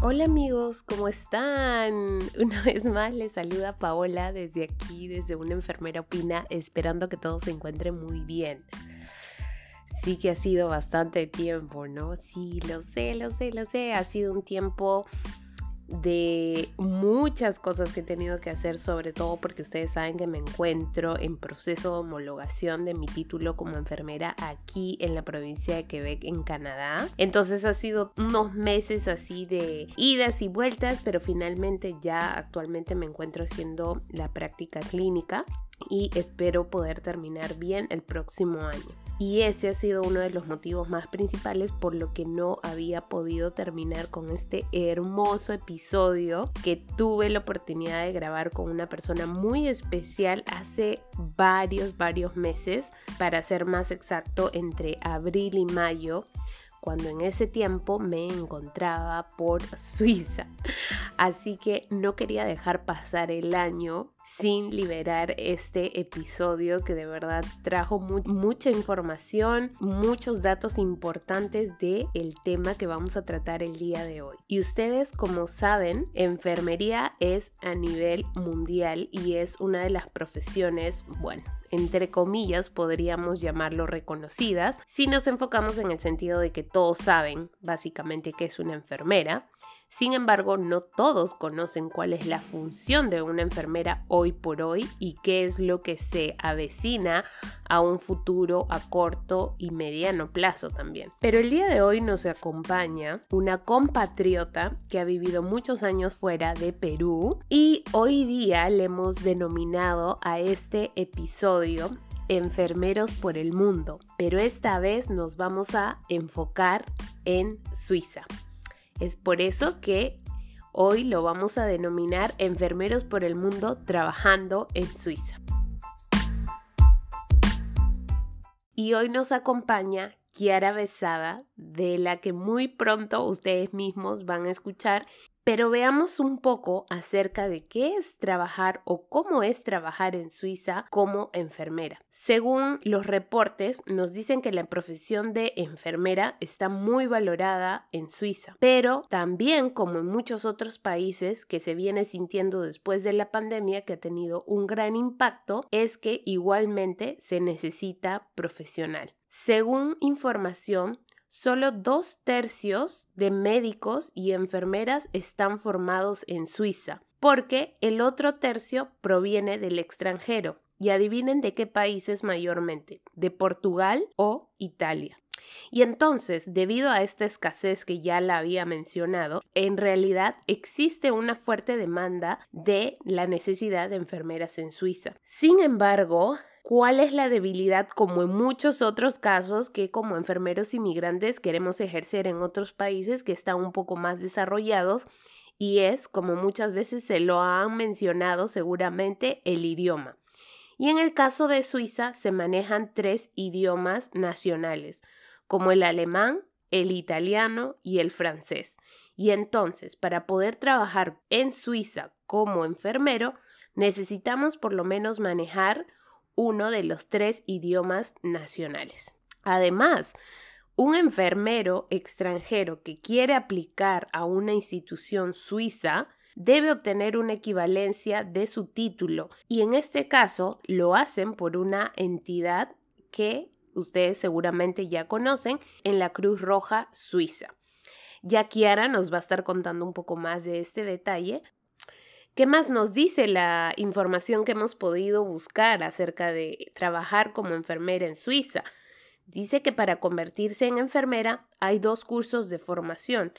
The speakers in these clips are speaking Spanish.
Hola amigos, ¿cómo están? Una vez más les saluda Paola desde aquí, desde una enfermera opina, esperando que todos se encuentren muy bien. Sí que ha sido bastante tiempo, ¿no? Sí, lo sé, lo sé, lo sé. Ha sido un tiempo de muchas cosas que he tenido que hacer, sobre todo porque ustedes saben que me encuentro en proceso de homologación de mi título como enfermera aquí en la provincia de Quebec, en Canadá. Entonces ha sido unos meses así de idas y vueltas, pero finalmente ya actualmente me encuentro haciendo la práctica clínica y espero poder terminar bien el próximo año. Y ese ha sido uno de los motivos más principales por lo que no había podido terminar con este hermoso episodio que tuve la oportunidad de grabar con una persona muy especial hace varios, varios meses, para ser más exacto, entre abril y mayo cuando en ese tiempo me encontraba por Suiza. Así que no quería dejar pasar el año sin liberar este episodio que de verdad trajo mucha información, muchos datos importantes de el tema que vamos a tratar el día de hoy. Y ustedes como saben, enfermería es a nivel mundial y es una de las profesiones, bueno, entre comillas, podríamos llamarlo reconocidas, si nos enfocamos en el sentido de que todos saben básicamente que es una enfermera. Sin embargo, no todos conocen cuál es la función de una enfermera hoy por hoy y qué es lo que se avecina a un futuro a corto y mediano plazo también. Pero el día de hoy nos acompaña una compatriota que ha vivido muchos años fuera de Perú y hoy día le hemos denominado a este episodio enfermeros por el mundo, pero esta vez nos vamos a enfocar en Suiza. Es por eso que hoy lo vamos a denominar Enfermeros por el Mundo trabajando en Suiza. Y hoy nos acompaña Kiara Besada, de la que muy pronto ustedes mismos van a escuchar pero veamos un poco acerca de qué es trabajar o cómo es trabajar en Suiza como enfermera. Según los reportes, nos dicen que la profesión de enfermera está muy valorada en Suiza, pero también como en muchos otros países que se viene sintiendo después de la pandemia que ha tenido un gran impacto, es que igualmente se necesita profesional. Según información Solo dos tercios de médicos y enfermeras están formados en Suiza, porque el otro tercio proviene del extranjero. Y adivinen de qué países mayormente, de Portugal o Italia. Y entonces, debido a esta escasez que ya la había mencionado, en realidad existe una fuerte demanda de la necesidad de enfermeras en Suiza. Sin embargo, cuál es la debilidad como en muchos otros casos que como enfermeros inmigrantes queremos ejercer en otros países que están un poco más desarrollados y es, como muchas veces se lo han mencionado seguramente, el idioma. Y en el caso de Suiza se manejan tres idiomas nacionales, como el alemán, el italiano y el francés. Y entonces, para poder trabajar en Suiza como enfermero, necesitamos por lo menos manejar uno de los tres idiomas nacionales. Además, un enfermero extranjero que quiere aplicar a una institución suiza debe obtener una equivalencia de su título y en este caso lo hacen por una entidad que ustedes seguramente ya conocen en la Cruz Roja Suiza. Ya Kiara nos va a estar contando un poco más de este detalle, ¿Qué más nos dice la información que hemos podido buscar acerca de trabajar como enfermera en Suiza? Dice que para convertirse en enfermera hay dos cursos de formación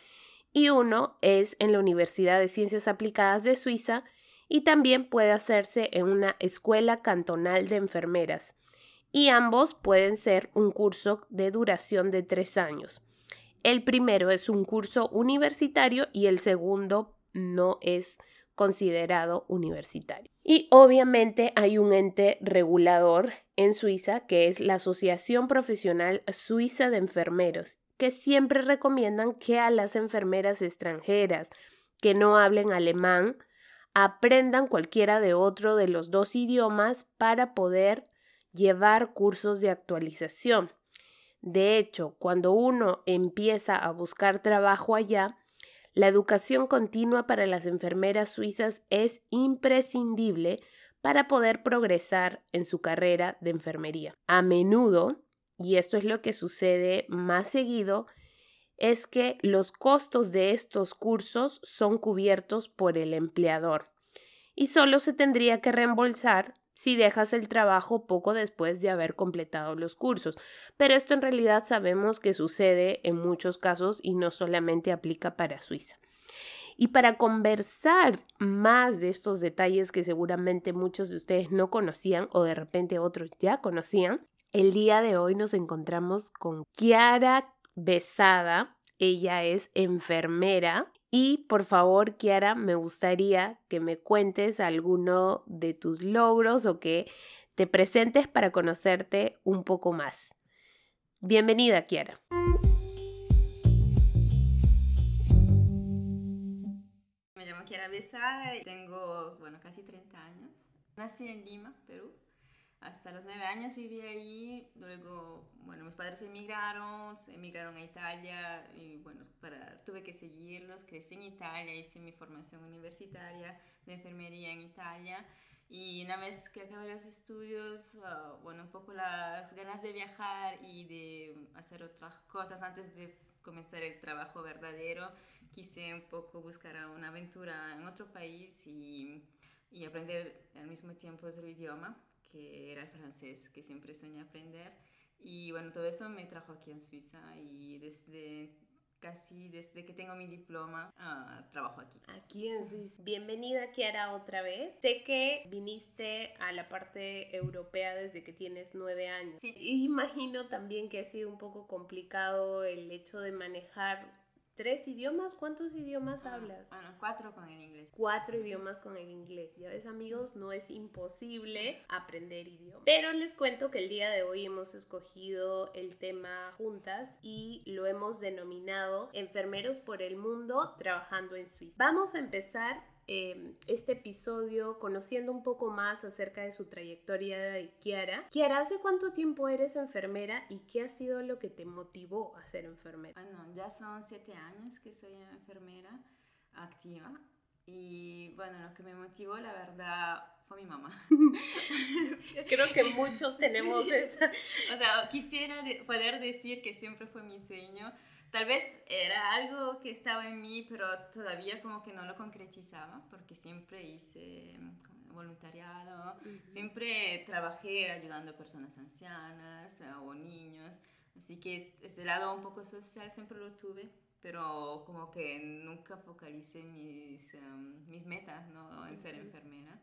y uno es en la Universidad de Ciencias Aplicadas de Suiza y también puede hacerse en una escuela cantonal de enfermeras y ambos pueden ser un curso de duración de tres años. El primero es un curso universitario y el segundo no es considerado universitario. Y obviamente hay un ente regulador en Suiza que es la Asociación Profesional Suiza de Enfermeros, que siempre recomiendan que a las enfermeras extranjeras que no hablen alemán aprendan cualquiera de otro de los dos idiomas para poder llevar cursos de actualización. De hecho, cuando uno empieza a buscar trabajo allá, La educación continua para las enfermeras suizas es imprescindible para poder progresar en su carrera de enfermería. A menudo, y esto es lo que sucede más seguido, es que los costos de estos cursos son cubiertos por el empleador y solo se tendría que reembolsar si dejas el trabajo poco después de haber completado los cursos. Pero esto en realidad sabemos que sucede en muchos casos y no solamente aplica para Suiza. Y para conversar más de estos detalles que seguramente muchos de ustedes no conocían o de repente otros ya conocían, el día de hoy nos encontramos con Kiara Besada. Ella es enfermera y por favor, Kiara, me gustaría que me cuentes alguno de tus logros o que te presentes para conocerte un poco más. Bienvenida, Kiara. Me llamo Kiara Besada y tengo, bueno, casi 30 años. Nací en Lima, Perú. Hasta los nueve años viví ahí, luego, bueno, mis padres emigraron, se emigraron a Italia y bueno, para, tuve que seguirlos, crecí en Italia, hice mi formación universitaria de enfermería en Italia y una vez que acabé los estudios, ah, bueno, un poco las ganas de viajar y de hacer otras cosas antes de comenzar el trabajo verdadero, quise un poco buscar una aventura en otro país y, y aprender al mismo tiempo otro idioma que era el francés, que siempre soñé aprender. Y bueno, todo eso me trajo aquí en Suiza y desde casi desde que tengo mi diploma ah, trabajo aquí. Aquí en Suiza. Bienvenida Kiara otra vez. Sé que viniste a la parte europea desde que tienes nueve años. Sí. Imagino también que ha sido un poco complicado el hecho de manejar ¿Tres idiomas? ¿Cuántos idiomas hablas? Bueno, cuatro con el inglés. Cuatro idiomas con el inglés. Ya ves, amigos, no es imposible aprender idiomas. Pero les cuento que el día de hoy hemos escogido el tema juntas y lo hemos denominado Enfermeros por el Mundo trabajando en Suiza. Vamos a empezar Em, este episodio conociendo un poco más acerca de su trayectoria de Kiara. Kiara, ¿hace cuánto tiempo eres enfermera y qué ha sido lo que te motivó a ser enfermera? Bueno, ya son siete años que soy enfermera activa y bueno, lo que me motivó la verdad fue mi mamá. Creo que muchos tenemos esa. O sea, quisiera poder decir que siempre fue mi sueño Tal vez era algo que estaba en mí, pero todavía como que no lo concretizaba, porque siempre hice mm, voluntariado, siempre trabajé ayudando a personas ancianas o niños, así que ese lado un poco social siempre lo tuve, pero como que nunca focalicé mis, em, mis metas ¿no? en ser enfermera.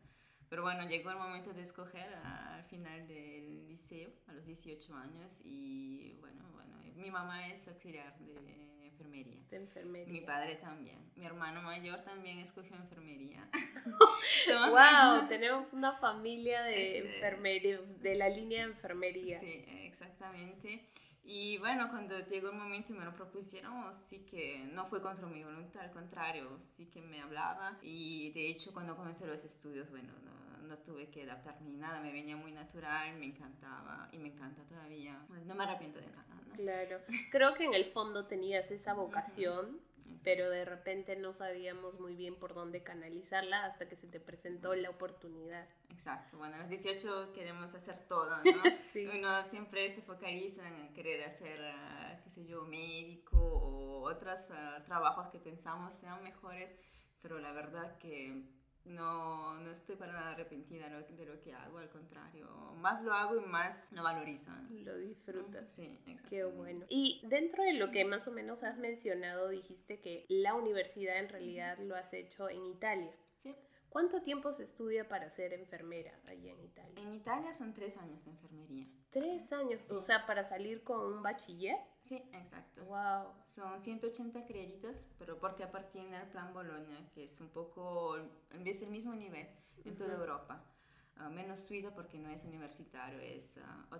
Pero bueno, llegó el momento de escoger al final del liceo, a los 18 años, y bueno, bueno, mi mamá es auxiliar de enfermería. De enfermería. Mi padre también. Mi hermano mayor también escogió enfermería. wow, tenemos una familia de este, enfermeros, de la línea de enfermería. Sí, exactamente. Y bueno, cuando llegó el momento y me lo propusieron, sí que no fue contra mi voluntad, al contrario, sí que me hablaba. Y de hecho, cuando comencé los estudios, bueno, no, no tuve que adaptarme ni nada, me venía muy natural, me encantaba y me encanta todavía. no me arrepiento de nada. ¿no? Claro, creo que en el fondo tenías esa vocación pero de repente no sabíamos muy bien por dónde canalizarla hasta que se te presentó la oportunidad. Exacto, bueno, a los 18 queremos hacer todo, ¿no? sí. Uno siempre se focaliza en querer hacer, uh, qué sé yo, médico o otros uh, trabajos que pensamos sean mejores, pero la verdad que no, no estoy para nada arrepentida de lo que hago, al contrario, más lo hago y más lo valorizo. Lo disfrutas. Sí, exacto. Qué bueno. Y dentro de lo que más o menos has mencionado, dijiste que la universidad en realidad lo has hecho en Italia. Sí. ¿Cuánto tiempo se estudia para ser enfermera allá en Italia? En Italia son tres años de enfermería. ¿Tres años? O sea, para salir con un bachiller. Sí, exacto. Wow. Son 180 créditos, pero porque aparte al plan Bolonia, que es un poco, vez del mismo nivel en toda Europa. Ah, menos Suiza porque no es universitario, es uh,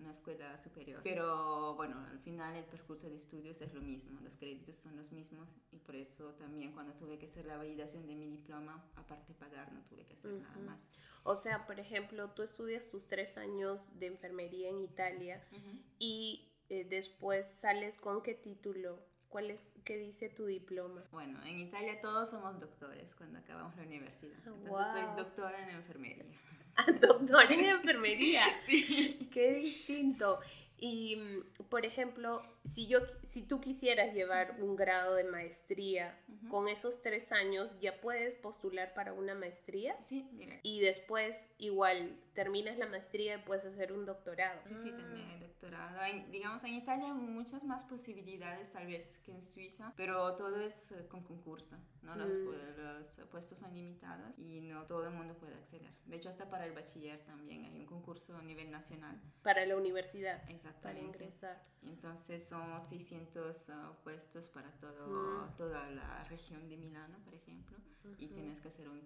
una escuela superior. Pero bueno, al final el percurso de estudios es lo mismo, los créditos son los mismos y por eso también cuando tuve que hacer la validación de mi diploma, aparte de pagar, no tuve que hacer nada más. O sea, por ejemplo, tú estudias tus tres años de enfermería en Italia y eh, después sales con qué título ¿Cuál es, ¿Qué dice tu diploma? Bueno, en Italia todos somos doctores cuando acabamos la universidad. Ah, Entonces soy doctora en enfermería. Ah, doctora en enfermería. sí. Qué distinto. Y, mm, por ejemplo, si, yo, si tú quisieras llevar un grado de maestría, con esos tres años ya puedes postular para una maestría. Sí, mira. Y después, igual, terminas la maestría y puedes hacer un doctorado. Sí, sí, también hay doctorado. digamos, en Italia hay muchas más posibilidades tal vez que en Suiza, pero todo es eh, con concurso, ¿no? Los, mm. los, puestos son limitados y no todo el mundo puede acceder. De hecho, hasta para el bachiller también hay un concurso a nivel nacional. Para la universidad. Exactamente. Para ingresar. Entonces son 600 ah, puestos para todo, mm. toda la región de Milano, por ejemplo, y tienes que hacer un,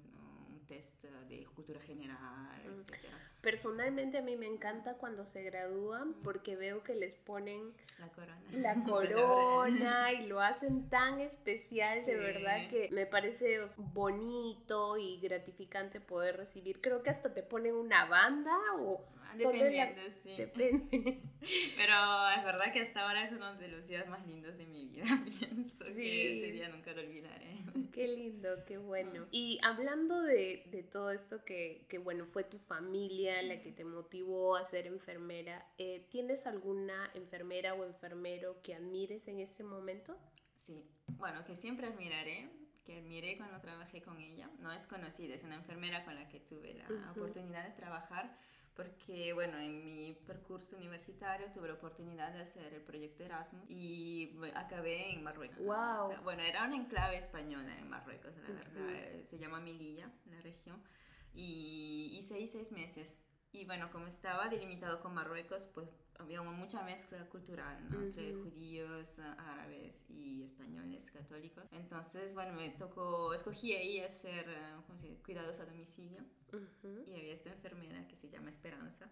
test de cultura general, etc. Personalmente a mí me encanta cuando se gradúan porque veo que les ponen la corona, la corona y lo hacen tan especial, de verdad que me parece bonito y gratificante poder recibir. Creo que hasta te ponen una banda o Dependiendo, sí. Depende. Pero es verdad que hasta ahora es uno de los días más lindos de mi vida, pienso que ese día nunca lo olvidaré. Qué lindo, qué bueno. Y hablando de, de todo esto que, que, bueno, fue tu familia la que te motivó a ser enfermera, eh, ¿tienes alguna enfermera o enfermero que admires en este momento? Sí, bueno, que siempre admiraré, que admiré cuando trabajé con ella. No es conocida, es una enfermera con la que tuve la oportunidad de trabajar porque bueno, en mi percurso universitario tuve la oportunidad de hacer el proyecto Erasmus y acabé en Marruecos. Wow. bueno, era una enclave española en Marruecos, la verdad, se llama Melilla, la región, y hice ahí seis meses. Y bueno, como estaba delimitado con Marruecos, pues había mucha mezcla cultural entre judíos, árabes y españoles católicos. Entonces, bueno, me tocó, escogí ahí hacer uh, cuidados a domicilio. Y había esta enfermera que se llama Esperanza,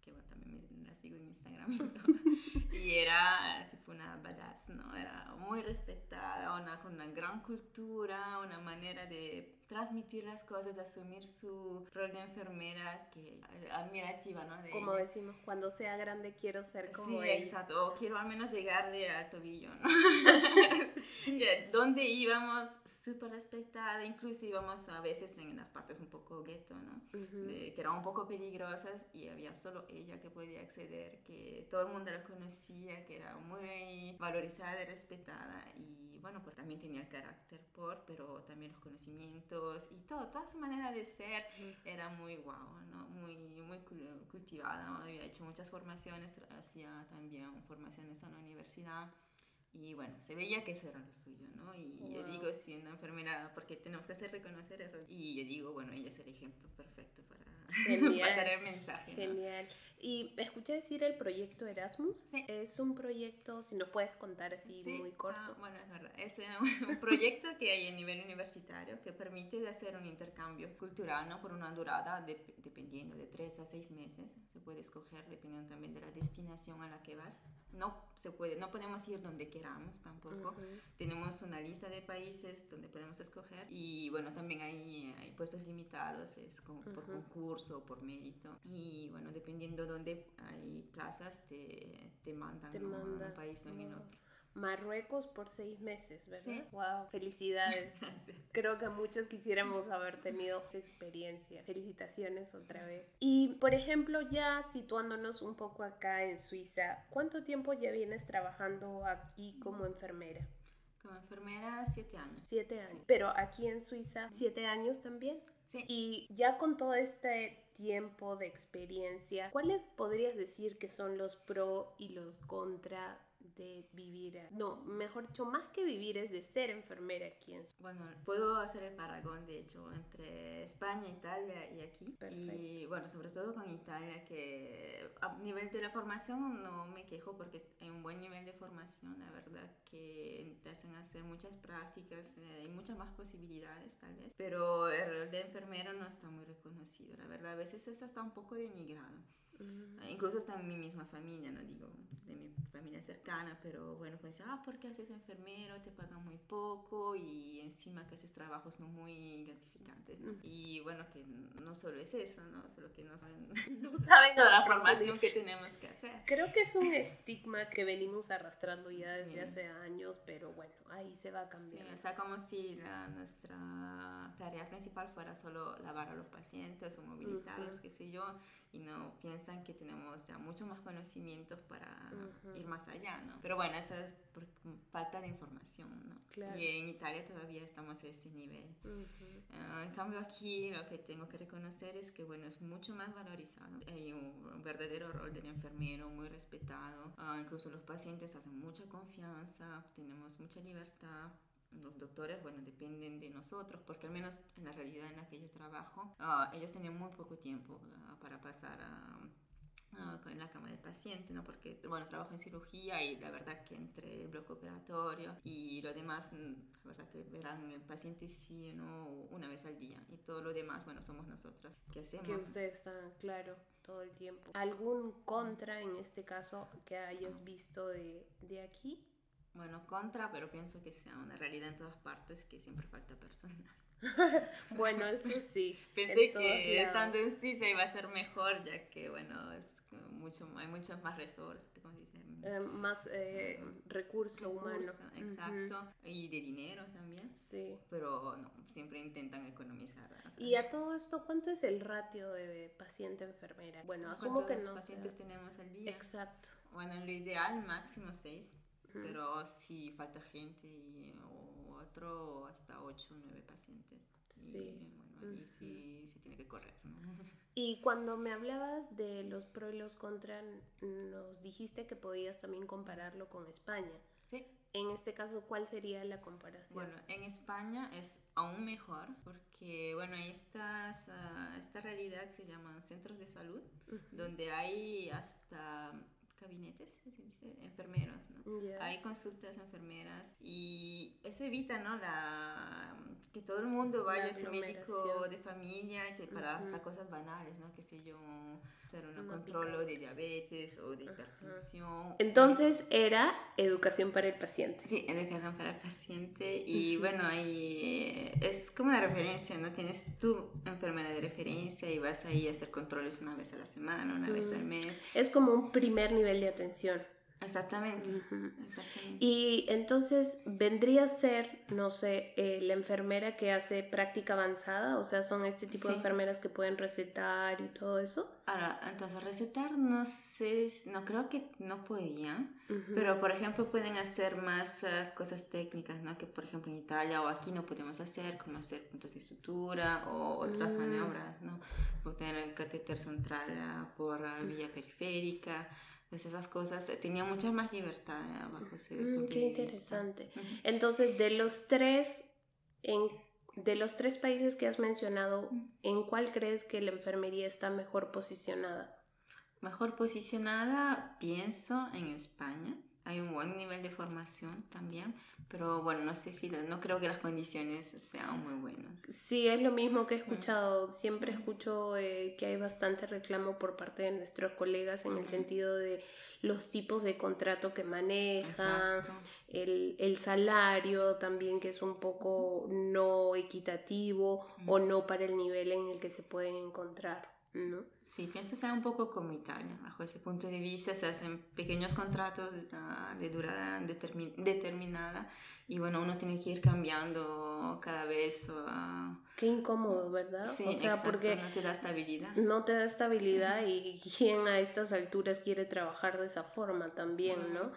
que bueno, también me, la sigo en Instagram y todo. y era tipo una badass, ¿no? Era muy respetada, una, con una gran cultura, una manera de transmitir las cosas, de asumir su rol de enfermera, que admirativa, ¿no? como decimos, cuando sea grande quiero ser como sí, exacto, o quiero al menos llegarle al tobillo, ¿no? Donde íbamos súper respetada, incluso íbamos a veces en las partes un poco gueto, ¿no? que eran un poco peligrosas y había solo ella que podía acceder, que todo el mundo la conocía, que era muy valorizada y respetada y bueno, pues también tenía el carácter por, pero también los conocimientos y todo, toda su manera de ser era muy guau, ¿no? Muy, muy cultivada, ¿no? Había hecho muchas formaciones, hacía también formaciones en la universidad y bueno, se veía que eso era lo suyo, ¿no? Y yo digo, si una enfermera, porque tenemos que hacer reconocer errores. Y yo digo, bueno, ella es el ejemplo perfecto para pasar el mensaje. Genial. Y escuché decir el proyecto Erasmus. Sí. Es un proyecto, si nos puedes contar así muy corto. Ah, bueno, es verdad. Es un proyecto que hay a nivel universitario que permite de hacer un intercambio cultural, ¿no? Por una durada, dependiendo de tres a seis meses. Se puede escoger dependiendo también de la destinación a la que vas. No se puede, no podemos ir donde queramos tampoco. Tenemos una lista de países donde podemos escoger y bueno, también hay, hay puestos limitados, es como por concurso, por mérito. Y bueno, dependiendo donde hay plazas, te, te mandan te a un país o en otro. Marruecos por seis meses, ¿verdad? Wow, felicidades. Creo que muchos quisiéramos haber tenido esa experiencia. Felicitaciones otra vez. Y por ejemplo, ya situándonos un poco acá en Suiza, ¿cuánto tiempo ya vienes trabajando aquí como enfermera? Como enfermera, siete años. Siete años. Pero aquí en Suiza, siete años también. Sí. Y ya con todo este tiempo de experiencia, ¿cuáles podrías decir que son los pro y los contra de vivir, no, mejor dicho, más que vivir es de ser enfermera aquí en Bueno, puedo hacer el paragón, de hecho, entre España, Italia y aquí. Y bueno, sobre todo con Italia, que a nivel de la formación no me quejo porque hay un buen nivel de formación, la verdad, que te hacen hacer muchas prácticas eh, y muchas más posibilidades tal vez, pero el rol de enfermero no está muy reconocido, la verdad, a veces eso está un poco denigrado. Incluso está en mi misma familia, no digo de mi familia cercana pero bueno, pues ah, ¿por qué haces enfermero? Te pagan muy poco y encima que haces trabajos no muy gratificantes, ¿no? Y bueno, que no solo es eso, ¿no? Solo que no saben, no saben toda la formación que tenemos que hacer. Creo que es un estigma que venimos arrastrando ya desde hace años, pero bueno, ahí se va a cambiar. o sea, como si la, nuestra tarea principal fuera solo lavar a los pacientes o movilizarlos, qué sé yo, y no piensan que tenemos ya mucho más conocimientos para ir más allá, ¿no? Pero bueno, eso es por falta de información, ¿no? Claro. Y en Italia todavía estamos a ese nivel. Ah, en cambio aquí lo que tengo que reconocer es que, bueno, es mucho más valorizado. Hay un, verdadero rol del enfermero muy respetado. Ah, incluso los pacientes hacen mucha confianza, tenemos mucha libertad los doctores, bueno, dependen de nosotros, porque al menos en la realidad en la que yo trabajo, ah, ellos tenían muy poco tiempo ah, para pasar a, en la cama del paciente, ¿no? Porque, bueno, trabajo en cirugía y la verdad que entre el bloque operatorio y lo demás, mm, la verdad que verán el paciente sí, ¿no? Una vez al día y todo lo demás, bueno, somos nosotros que hacemos. Que usted está, claro, todo el tiempo. ¿Algún contra en este caso que hayas visto de, de aquí? Bueno, contra, pero pienso que sea una realidad en todas partes que siempre falta personal. bueno, eso sí. Pensé que estando en sí se iba a ser mejor, ya que, bueno, es mucho, hay muchos más resources, ¿cómo se dice? Eh, más eh, recurso, humano. Exacto. Y de dinero también. Sí. Pero no, siempre intentan economizar. y a todo esto, ¿cuánto es el ratio de paciente-enfermera? Bueno, asumo que no. pacientes tenemos al día? Exacto. Bueno, lo ideal máximo seis pero si falta gente y, o otro, hasta 8 o 9 pacientes. Sí. Y, bueno, ahí sí, sí, tiene que correr. Y cuando me hablabas de los pros y los contras, nos dijiste que podías también compararlo con España. Sí. En este caso, ¿cuál sería la comparación? Bueno, en España es aún mejor porque, bueno, hay estas, uh, esta realidad que se llaman centros de salud, donde hay hasta gabinetes, se dice, enfermeros, ¿no? Hay consultas enfermeras y eso evita, ¿no? La, que todo el mundo vaya a su médico de familia que para hasta cosas banales, ¿no? Que sé yo, hacer un control de diabetes o de hipertensión. Entonces era educación para el paciente. Sí, educación para el paciente y bueno, ahí eh, es como una referencia, ¿no? Tienes tu enfermera de referencia y vas ahí a hacer controles una vez a la semana, una vez al mes. Es como un primer nivel de atención. Exactamente, Y entonces vendría a ser, no sé, eh, la enfermera que hace práctica avanzada, o sea, son este tipo de enfermeras que pueden recetar y todo eso. Ahora, entonces recetar no sé, no creo que no podían, pero por ejemplo pueden hacer más eh, cosas técnicas, ¿no? Que por ejemplo en Italia o aquí no podemos hacer, como hacer puntos de sutura o otras mm. maniobras, ¿no? Poner el catéter central ah, por vía periférica pues esas cosas, eh, tenía mucha más libertad eh, bajo ese mm, Qué interesante. Entonces, de los tres, en, de los tres países que has mencionado, ¿en cuál crees que la enfermería está mejor posicionada? Mejor posicionada, pienso, en España. Hay un buen nivel de formación también, pero bueno, no sé si, no creo que las condiciones sean muy buenas. Sí, es lo mismo que he escuchado. Siempre escucho eh, que hay bastante reclamo por parte de nuestros colegas en el sentido de los tipos de contrato que manejan, el, el, salario también que es un poco no equitativo o no para el nivel en el que se pueden encontrar, ¿no? Sí, pienso sea un poco como Italia. Bajo ese punto de vista se hacen pequeños contratos de durada determinada y bueno, uno tiene que ir cambiando cada vez. Qué incómodo, ¿verdad? Sí, o sea, porque no te da estabilidad. No te da estabilidad y quien a estas alturas quiere trabajar de esa forma también, ¿no?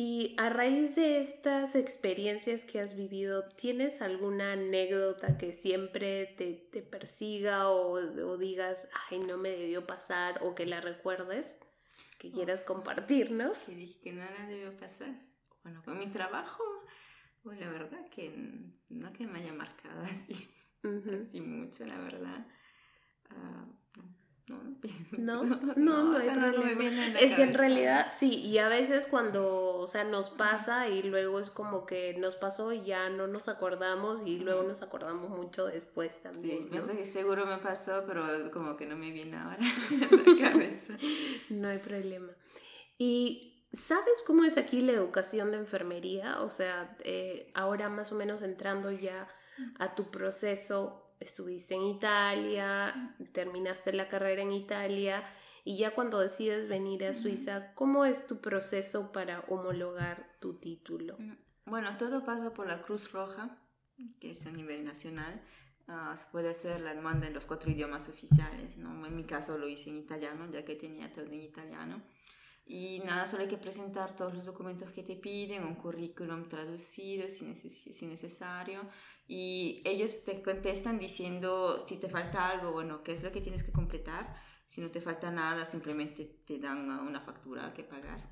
Y a raíz de estas experiencias que has vivido, ¿tienes alguna anécdota que siempre te, te persiga o, o, digas, ay, no me debió pasar o que la recuerdes, que quieras compartirnos? Sí, dije que no la debió pasar. Bueno, con mi trabajo, pues la verdad que no que me haya marcado así, así mucho, la verdad. Uh, no, no, no, no, hay problema. es que en realidad sí, y a veces cuando, o sea, nos pasa y luego es como que nos pasó y ya no nos acordamos y luego nos acordamos mucho después también. Sí, ¿no? seguro me pasó, pero como que no me viene ahora en la cabeza. no hay problema. Y sabes cómo es aquí la educación de enfermería? O sea, eh, ahora más o menos entrando ya a tu proceso, estuviste en Italia, terminaste la carrera en Italia y ya cuando decides venir a Suiza, ¿cómo es tu proceso para homologar tu título? Mm, bueno, todo pasa por la Cruz Roja, que es a nivel nacional. Ah, se puede hacer la demanda en los cuatro idiomas oficiales, ¿no? En mi caso lo hice en italiano, ya que tenía todo en italiano. Y nada, solo hay que presentar todos los documentos que te piden, un currículum traducido si, si necesario. Y ellos te contestan diciendo si te falta algo, bueno, qué es lo que tienes que completar. Si no te falta nada, simplemente te dan una factura que pagar.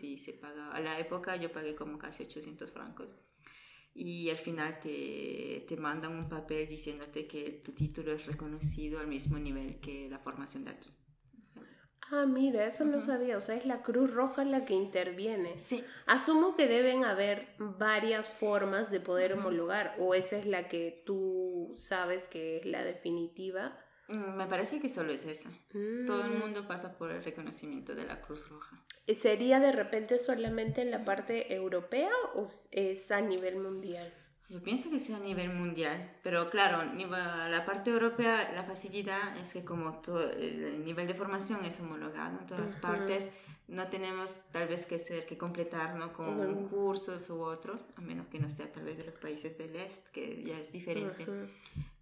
Si se paga, a la época yo pagué como casi 800 francos. Y al final te, te mandan un papel diciéndote que tu título es reconocido al mismo nivel que la formación de aquí. Ah, mira, eso no sabía. O sea, es la Cruz Roja la que interviene. Sí. Asumo que deben haber varias formas de poder homologar, o esa es la que tú sabes que es la definitiva. Mm, me parece que solo es esa. Todo el Mm. mundo pasa por el reconocimiento de la Cruz Roja. ¿Sería de repente solamente en la parte europea o es a nivel mundial? Yo pienso que sea a nivel mundial, pero claro, la parte europea, la facilidad es que como todo el nivel de formación es homologado en todas partes, no tenemos tal vez que ser que completar ¿no? con Ujú. cursos u otro, a menos que no sea tal vez de los países del este, que ya es diferente.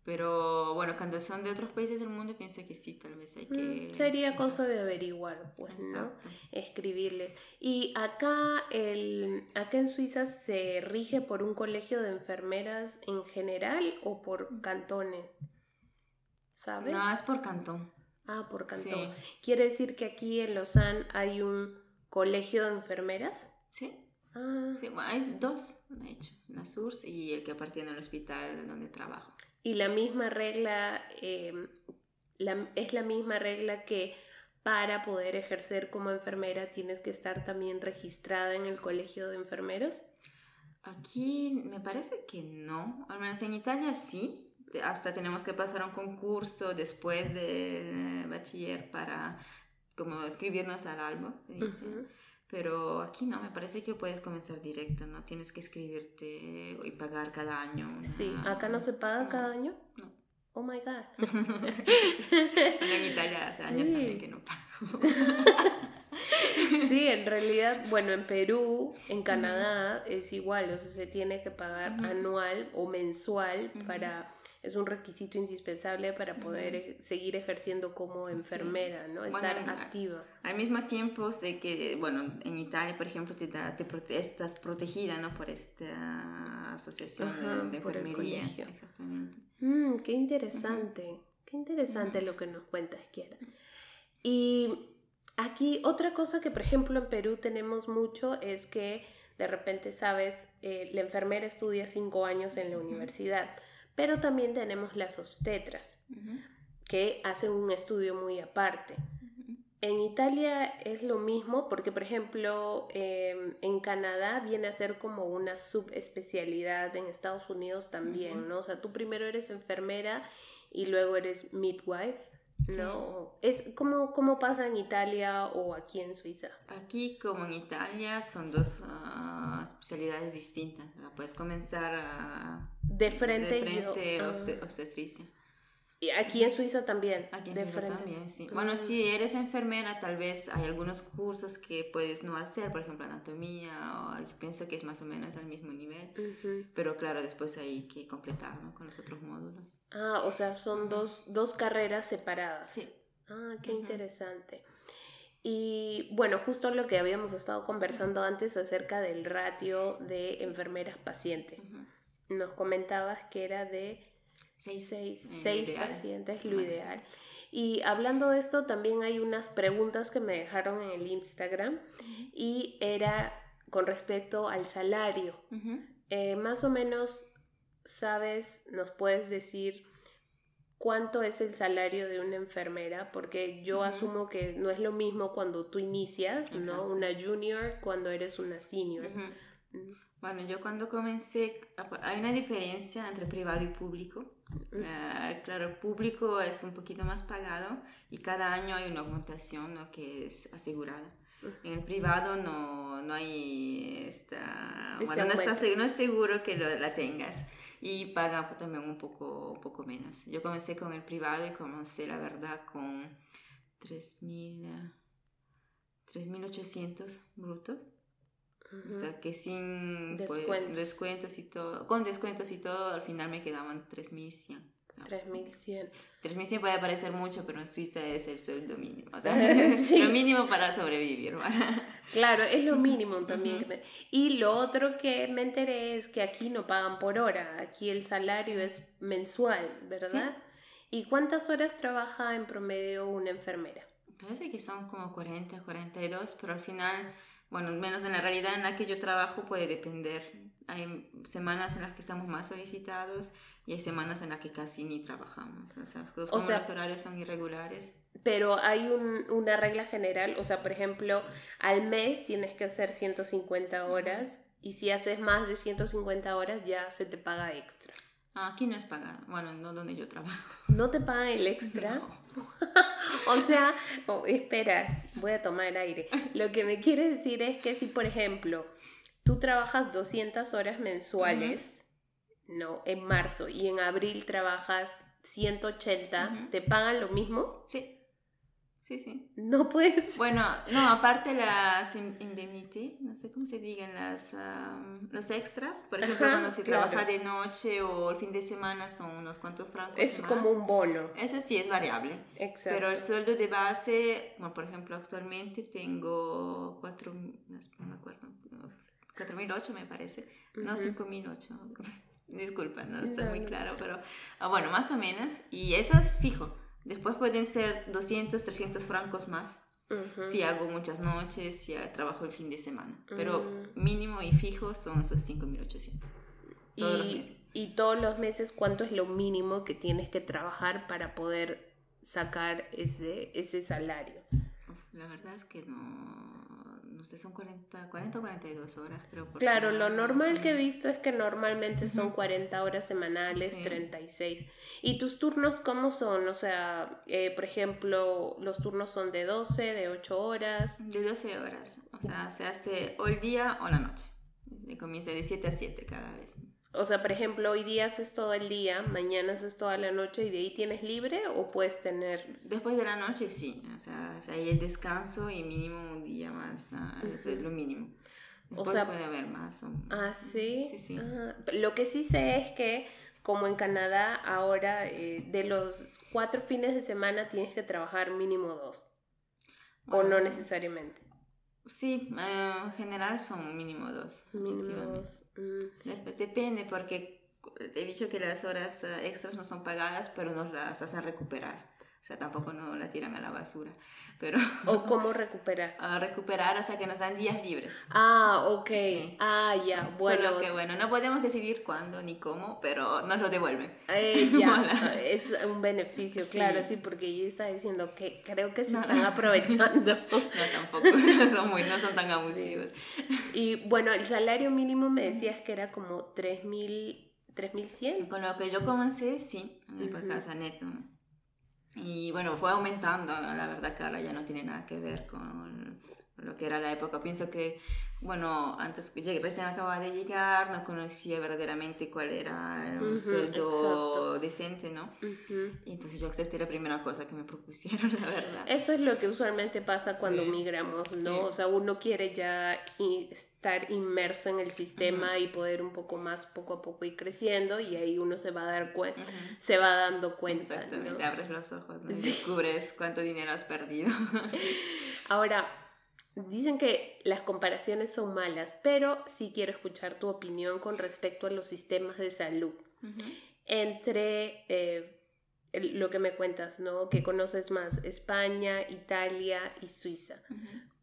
Pero bueno, cuando son de otros países del mundo, pienso que sí, tal vez hay que... Mm, Sería cosa de averiguar, pues, ¿no? Escribirles. Y acá, el, acá en Suiza se rige por un colegio de enfermeras en general o por cantones, ¿sabes? No, es por cantón. Ah, por cantón. Sí. ¿Quiere decir que aquí en Lausanne hay un colegio de enfermeras? Sí, Ah, sí, bueno, hay dos, de hecho, la SURS y el que aparte al hospital donde trabajo. Y la misma regla, eh, la- es la misma regla que para poder ejercer como enfermera tienes que estar también registrada en el colegio de enfermeros. Aquí me parece que no, al menos en Italia sí. Hasta tenemos que pasar un concurso después del bachiller para como escribirnos al albo, se dice. Ujú. Pero aquí no, me parece que puedes comenzar directo, ¿no? Tienes que escribirte y pagar cada año. una- Sí, acá no se paga no. cada año. No. Oh my god. En Italia hace años Sí. también que no pago. Sí, en realidad, bueno, en Perú, en Canadá es igual, o sea, se tiene que pagar anual o mensual para, es un requisito indispensable para poder seguir ejerciendo como enfermera, ¿no? Bueno, Estar en- activa. Al mismo tiempo sé que, bueno, en Italia, por ejemplo, te, da, te prote- estás protegida, ¿no? Por esta asociación de- Ajá, de, por el enfermería. colegio. Exactamente. Mm, qué interesante, qué interesante lo que nos cuentas, Kiara. Y aquí otra cosa que, por ejemplo, en Perú tenemos mucho es que de repente, sabes, eh, la enfermera estudia cinco años en la universidad, pero también tenemos las obstetras, Ujú, que hacen un estudio muy aparte. ujú. En Italia es lo mismo porque, por ejemplo, em, en Canadá viene a ser como una subespecialidad, en Estados Unidos también, Ujú. ¿no? O sea, tú primero eres enfermera y luego eres midwife, ¿no? Es como, como pasa en Italia o aquí en Suiza. Aquí, como en Italia, son dos ah, especialidades distintas. Puedes comenzar. De frente, de yo- frente ah, obste- obstetricia. y aquí en Suiza también. Aquí en de Suiza frente. también, sí. Bueno, si eres enfermera, tal vez hay algunos cursos que puedes no hacer, por ejemplo, anatomía, o yo pienso que es más o menos al mismo nivel. Pero claro, después hay que completar ¿no? con los otros módulos. Ah, o sea, son dos, dos carreras separadas. Sí. Ah, qué interesante. Y bueno, justo lo que habíamos estado conversando antes acerca del ratio de enfermeras pacientes. Ujú. Nos comentabas que era de Seis. seis, seis ideal. pacientes, lo Máximo. ideal. Y hablando de esto, también hay unas preguntas que me dejaron en el Instagram y era con respecto al salario. Eh, más o menos, ¿sabes? ¿Nos puedes decir cuánto es el salario de una enfermera? Porque yo asumo que no es lo mismo cuando tú inicias, ¿no? Una junior cuando eres una senior. Bueno, yo cuando comencé, hay una diferencia entre privado y público. Ah, claro, público es un poquito más pagado y cada año hay una aumentación ¿no? que es asegurada. En el privado no, no hay esta, Este bueno, no, está, no es seguro que lo- la tengas y paga pues, también un poco, un poco menos. Yo comencé con el privado y comencé la verdad con 3.000, eh, 3.800 brutos. O sea que sin pues, Descuentos. descuentos y todo, con descuentos y todo, al final me quedaban 3.100. ¿no? 3100. 3.100 puede parecer mucho, pero en Suiza es el sueldo mínimo. O sea, Sí. lo mínimo para sobrevivir. ¿vale? Claro, es lo mínimo también. Que me- Y lo otro que me enteré es que aquí no pagan por hora, aquí el salario es mensual, ¿verdad? ¿Y cuántas horas trabaja en promedio una enfermera? Parece que son como 40, 42, pero al final, bueno, menos en la realidad en la que yo trabajo puede depender. Hay semanas en las que estamos más solicitados y hay semanas en las que casi ni trabajamos. O sea, como sea- los horarios son irregulares. Pero hay un- una regla general, o sea, por ejemplo, al mes tienes que hacer 150 horas y si haces más de 150 horas ya se te paga extra. Ah, aquí no es pagado. Bueno, no donde yo trabajo. ¿No te pagan el extra? No. O sea, oh, espera, voy a tomar aire. Lo que me quiere decir es que si, por ejemplo, tú trabajas 200 horas mensuales, no, en marzo, y en abril trabajas 180, Ujú. ¿te pagan lo mismo? Sí, sí, sí. No puedes. Bueno, no, aparte las in- indemnity, no sé cómo se digan, las, los extras, por ejemplo, Ajá, cuando se claro. trabaja de noche o el fin de semana son unos cuantos francos. Es más. como un bono. Ese sí es variable, Exacto. pero el sueldo de base, bueno, por ejemplo, actualmente tengo 4, no me acuerdo, 4.008 me parece, no Ujú. 5.008. Disculpa, no está No, muy no. claro, pero ah, bueno, más o menos, y eso es fijo. Después pueden ser 200, 300 francos más si hago muchas noches, si trabajo el fin de semana. Pero Mm. mínimo y fijo son esos 5.800. Todos los y, meses. y todos los meses, ¿cuánto es lo mínimo que tienes que trabajar para poder sacar ese, ese salario? Uf, la verdad es que no, no sé, son 40, 40 o 42 horas, creo. por Claro, lo normal que he visto es que normalmente son Ujú. 40 horas semanales, Sí. 36. ¿Y tus turnos cómo son? O sea, eh, por ejemplo, los turnos son de 12, de 8 horas. De 12 horas, o sea, se hace o el día o la noche. Comienza de 7 a 7 cada vez. O sea, por ejemplo, hoy día haces todo el día, mañana haces toda la noche y de ahí tienes libre o puedes tener... Después de la noche sí, o sea, hay el descanso y mínimo un día más, ah, es lo mínimo. O sea, puede haber más. o- Ah, sí. Sí, sí. Lo que sí sé es que, como en Canadá, ahora eh, de los cuatro fines de semana tienes que trabajar mínimo dos. O no necesariamente. Sí, eh, en general son mínimo dos. Mínimo dos. Mm. Depende porque he dicho que las horas eh, extras no son pagadas, pero nos las hacen recuperar. O sea, tampoco no la tiran a la basura. Pero O cómo recuperar. a recuperar, o sea, que nos dan días libres. Ah, ok. Sí. Ah, ya. Bueno. Solo que bueno, no podemos decidir cuándo ni cómo, pero nos lo devuelven. eh, ya. Es un beneficio, Sí. claro, sí, porque yo estaba diciendo que creo que se No, están no. aprovechando. No, tampoco, son muy, no son tan abusivos. y bueno, el salario mínimo me decías que era como 3.000, 3.100. Con lo que yo comencé, sí, en Ujú. casa neto. Y bueno, fue aumentando, la verdad ahora ya no tiene nada que ver con lo que era la época. Pienso que, bueno, antes recién acababa de llegar, no conocía verdaderamente cuál era un Ujú, sueldo exacto. decente, ¿no? Ujú. Y entonces yo acepté la primera cosa que me propusieron, la verdad. Eso es lo que usualmente pasa cuando Sí. migramos, ¿no? Sí. O sea, uno quiere ya estar inmerso en el sistema y poder un poco más poco a poco ir creciendo y ahí uno se va a dar cuenta, se va dando cuenta, Exactamente, ¿no? abres los ojos ¿no? y Sí. descubres cuánto dinero has perdido. Ahora, dicen que las comparaciones son malas, pero sí quiero escuchar tu opinión con respecto a los sistemas de salud. Entre eh, lo que me cuentas, ¿no? Que conoces más, España, Italia y Suiza.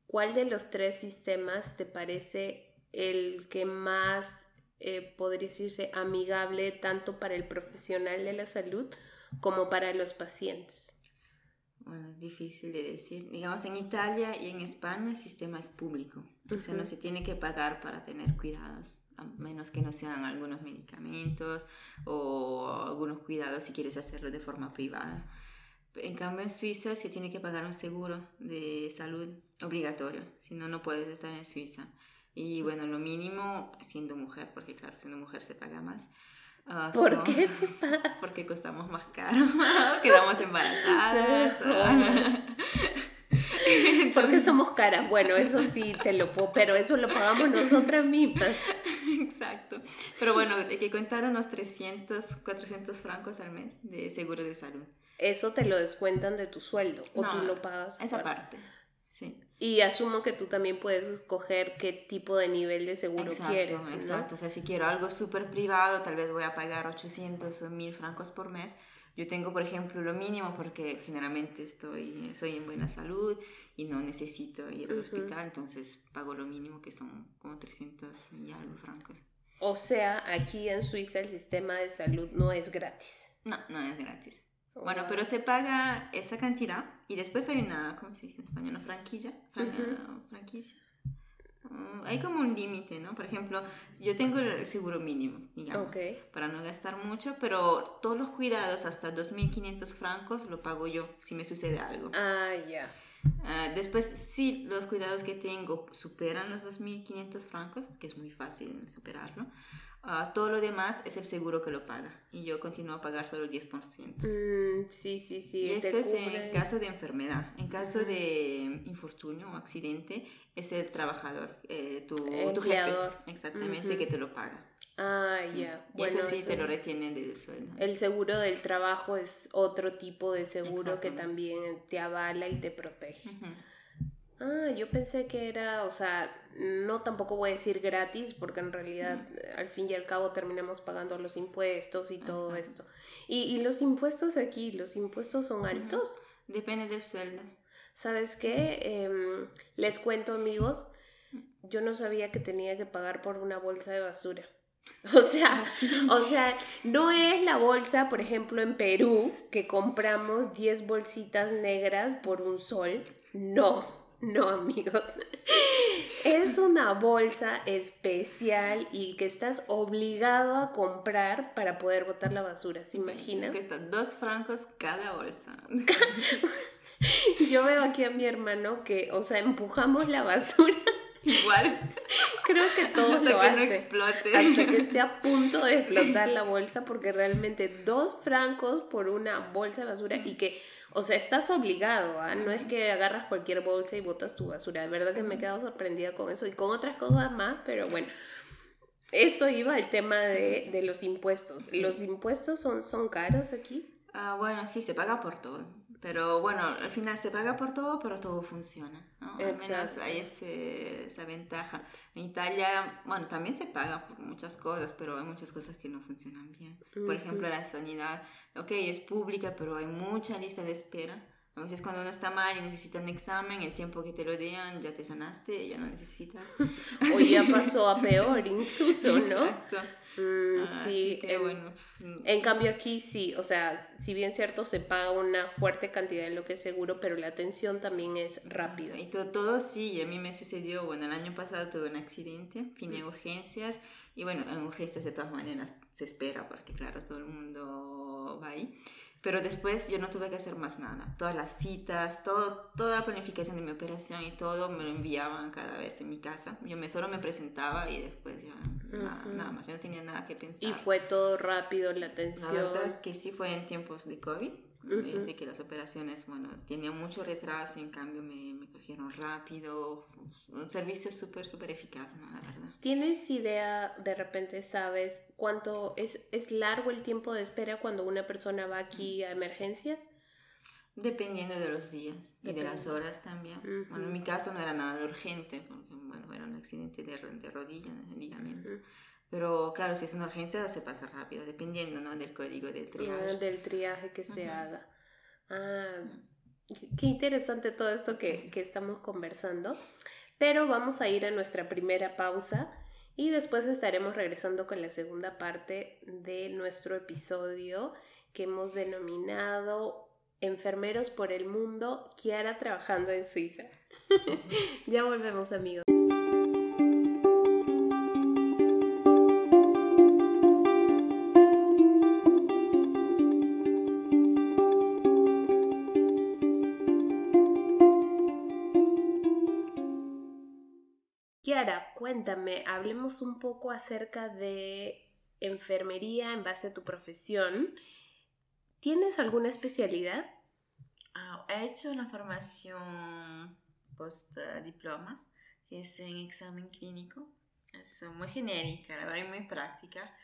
¿Cuál de los tres sistemas te parece el que más eh, podría decirse amigable tanto para el profesional de la salud como para los pacientes? Bueno, es difícil de decir. Digamos, en Italia y en España el sistema es público. O sea, no se tiene que pagar para tener cuidados, a menos que no sean algunos medicamentos o algunos cuidados si quieres hacerlo de forma privada. En cambio, en Suiza se tiene que pagar un seguro de salud obligatorio, si no, no puedes estar en Suiza. Y bueno, lo mínimo siendo mujer, porque claro, siendo mujer se paga más. Uh, ¿Por qué se paga? Porque costamos más caro, quedamos embarazadas. porque somos caras. Bueno, eso sí te lo puedo, pero eso lo pagamos nosotras mismas. Exacto. Pero bueno, hay que contar unos 300, 400 francos al mes de seguro de salud. Eso te lo descuentan de tu sueldo o tú lo pagas. Esa parte. Y asumo que tú también puedes escoger qué tipo de nivel de seguro quieres. Exacto, o sea, si quiero algo súper privado, tal vez voy a pagar 800 o 1000 francos por mes. Yo tengo, por ejemplo, lo mínimo porque generalmente estoy, soy en buena salud y no necesito ir al hospital, entonces pago lo mínimo que son como 300 y algo francos. O sea, aquí en Suiza el sistema de salud no es gratis. No, no es gratis. Bueno, pero se paga esa cantidad y después hay una, ¿cómo se dice en español? Una franquicia. franquicia. Mm, hay como un límite, ¿no? Por ejemplo, yo tengo el seguro mínimo, digamos, para no gastar mucho, pero todos los cuidados hasta 2.500 francos lo pago yo si me sucede algo. Ah, ya. Ah, después, si los cuidados que tengo superan los 2.500 francos, que es muy fácil superarlo, Ah, todo lo demás es el seguro que lo paga y yo continúo a pagar solo el 10%. Mm, sí, sí, sí. Y este es en caso de enfermedad. En caso de infortunio o accidente, es el trabajador, eh, tu, tu, jefe, exactamente, que te lo paga. Ah, ya. Y eso sí te lo retienen del sueldo. El seguro del trabajo es otro tipo de seguro que también te avala y te protege. Ah, yo pensé que era, o sea, no tampoco voy a decir gratis, porque en realidad al fin y al cabo terminamos pagando los impuestos y todo esto. ¿Y, los impuestos aquí, los impuestos son altos? Depende del sueldo. ¿Sabes qué? Em, les cuento amigos, yo no sabía que tenía que pagar por una bolsa de basura. O sea, o sea, no es la bolsa, por ejemplo, en Perú, que compramos 10 bolsitas negras por un sol. No. No, amigos. Es una bolsa especial y que estás obligado a comprar para poder botar la basura. ¿Se imaginan? Que están dos francos cada bolsa. Yo veo aquí a mi hermano que, o sea, empujamos la basura. Igual. Creo que todo hasta lo que no explote. Hasta que esté a punto de explotar la bolsa, porque realmente dos francos por una bolsa de basura y que o sea, estás obligado, ¿ah? No es que agarras cualquier bolsa y botas tu basura. De verdad que me he quedado sorprendida con eso y con otras cosas más, pero bueno. Esto iba al tema de, de los impuestos. ¿Los impuestos son, son caros aquí? Ah, bueno, sí, se paga por todo. Pero bueno, al final se paga por todo, pero todo funciona. ¿no? Al menos hay ese, esa ventaja. En Italia, bueno, también se paga por muchas cosas, pero hay muchas cosas que no funcionan bien. Por ejemplo, la sanidad, ok, es pública, pero hay mucha lista de espera. A veces cuando uno está mal y necesita un examen, el tiempo que te lo den, ya te sanaste, ya no necesitas. o ya pasó a peor incluso, ¿no? Exacto. Mm, ah, sí, en, bueno. en cambio aquí sí, o sea, si bien cierto se paga una fuerte cantidad en lo que es seguro, pero la atención también es rápida. Y todo, todo sí, a mí me sucedió, bueno, el año pasado tuve un accidente, fin de urgencias, y bueno, en urgencias de todas maneras se espera, porque claro, todo el mundo va ahí. Pero después yo no tuve que hacer más nada. Todas las citas, todo, toda la planificación de mi operación y todo me lo enviaban cada vez en mi casa. Yo me, solo me presentaba y después ya nada, más. Yo no tenía nada que pensar. Y fue todo rápido la atención. La verdad que sí fue en tiempos de COVID. Así que las operaciones, bueno, tenían mucho retraso, en cambio me, me cogieron rápido. Un servicio súper, súper eficaz, ¿no? La verdad. ¿Tienes idea, de repente sabes cuánto es, es largo el tiempo de espera cuando una persona va aquí a emergencias? Dependiendo de los días y de las horas también. Bueno, en mi caso no era nada urgente, porque bueno, era un accidente de, de rodilla, de ligamento. Pero claro, si es una urgencia se pasa rápido, dependiendo ¿no? del código del triaje. del triaje que se haga. Ah, qué interesante todo esto que, que estamos conversando. Pero vamos a ir a nuestra primera pausa y después estaremos regresando con la segunda parte de nuestro episodio que hemos denominado Enfermeros por el Mundo, Kiara trabajando en Suiza. ya volvemos amigos. Cuéntame, hablemos un poco acerca de enfermería en base a tu profesión. ¿Tienes alguna especialidad? Ah, he hecho una formación post-diploma, que es en examen clínico. Es muy genérica, la verdad, y muy práctica,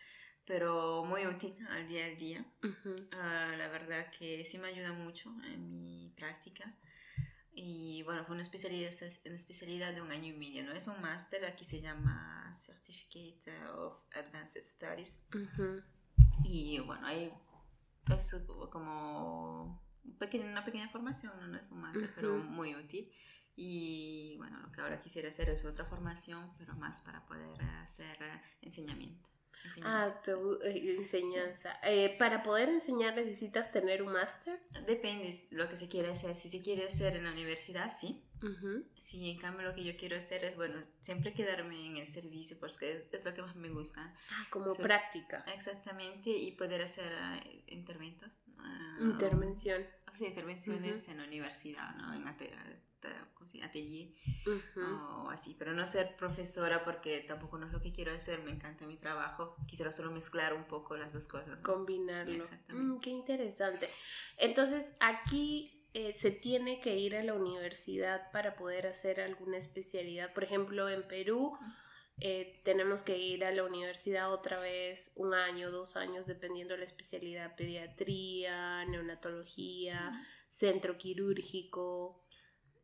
pero muy útil al día a día. Ah, la verdad que sí me ayuda mucho en mi práctica. Y bueno, fue una especialidad, una especialidad de un año y medio, ¿no? Es un máster, aquí se llama Certificate of Advanced Studies. Y bueno, ahí es como una pequeña formación, no, es un máster, pero muy útil. Y bueno, lo que ahora quisiera hacer es otra formación, pero más para poder hacer enseñamiento. Ah, tu eh, enseñanza. Eh, ¿Para poder enseñar necesitas tener un máster? Depende lo que se quiere hacer. Si se quiere hacer en la universidad, sí. Si en cambio lo que yo quiero hacer es, bueno, siempre quedarme en el servicio porque es lo que más me gusta. Ah, como práctica. Exactamente, y poder hacer uh, interventos. Intervención. Sí, intervenciones en la universidad, ¿no? En atelier o así, pero no ser profesora porque tampoco no es lo que quiero hacer, me encanta mi trabajo, quisiera solo mezclar un poco las dos cosas. Combinarlo. Mm, qué interesante. Entonces, aquí eh, se tiene que ir a la universidad para poder hacer alguna especialidad. Por ejemplo, en Perú eh, tenemos que ir a la universidad otra vez un año, dos años, dependiendo de la especialidad, pediatría, neonatología, centro quirúrgico.